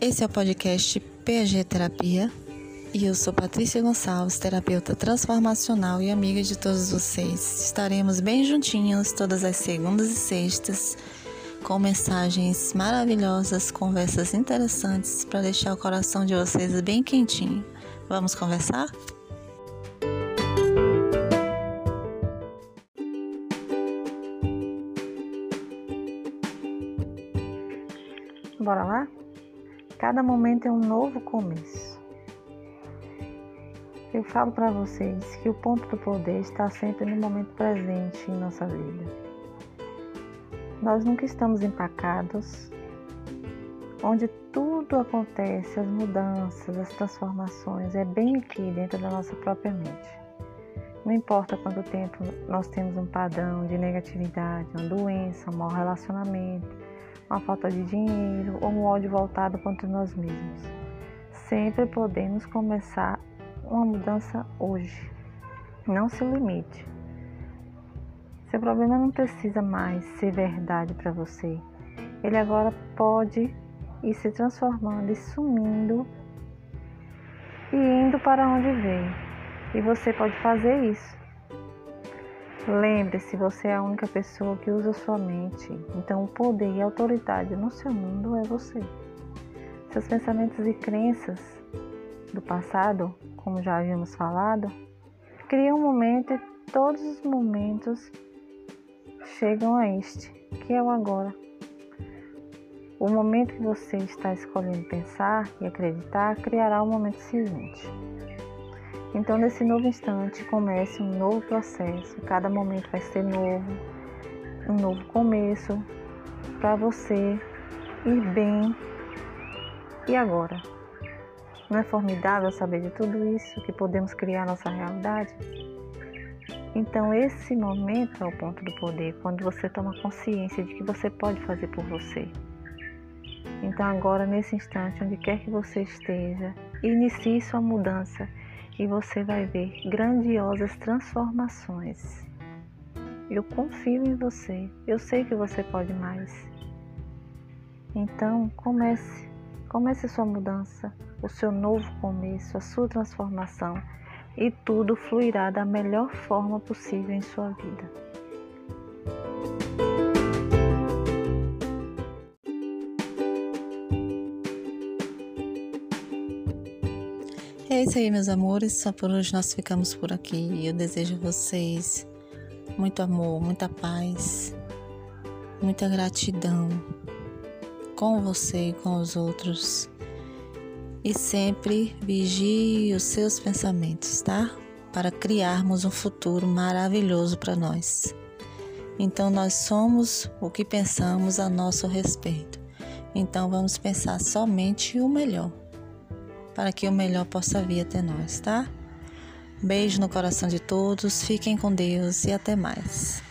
Esse é o podcast PG Terapia e eu sou Patrícia Gonçalves, terapeuta transformacional e amiga de todos vocês. Estaremos bem juntinhos todas as segundas e sextas com mensagens maravilhosas, conversas interessantes para deixar o coração de vocês bem quentinho. Vamos conversar? Bora lá? Cada momento é um novo começo. Eu falo para vocês que o ponto do poder está sempre no momento presente em nossa vida. Nós nunca estamos empacados, onde tudo acontece, as mudanças, as transformações, é bem aqui dentro da nossa própria mente. Não importa quanto tempo nós temos um padrão de negatividade, uma doença, um mau relacionamento, uma falta de dinheiro ou um ódio voltado contra nós mesmos. Sempre podemos começar uma mudança hoje. Não se limite. Seu problema não precisa mais ser verdade para você. Ele agora pode ir se transformando e sumindo e indo para onde veio. E você pode fazer isso. Lembre-se, você é a única pessoa que usa sua mente. Então, o poder e a autoridade no seu mundo é você. Seus pensamentos e crenças do passado, como já havíamos falado, criam um momento e todos os momentos chegam a este, que é o agora. O momento que você está escolhendo pensar e acreditar criará o momento seguinte. Então, nesse novo instante, comece um novo processo. Cada momento vai ser novo, um novo começo para você ir bem. E agora? Não é formidável saber de tudo isso, que podemos criar nossa realidade? Então, esse momento é o ponto do poder, quando você toma consciência de que você pode fazer por você. Então, agora, nesse instante, onde quer que você esteja, inicie sua mudança e você vai ver grandiosas transformações. Eu confio em você, eu sei que você pode mais. Então, comece, comece sua mudança, o seu novo começo, a sua transformação e tudo fluirá da melhor forma possível em sua vida. É isso aí, meus amores. Só por hoje nós ficamos por aqui. Eu desejo a vocês muito amor, muita paz, muita gratidão com você e com os outros. E sempre vigie os seus pensamentos, tá? Para criarmos um futuro maravilhoso para nós. Então, nós somos o que pensamos a nosso respeito. Então, vamos pensar somente o melhor para que o melhor possa vir até nós, tá? Beijo no coração de todos, fiquem com Deus e até mais.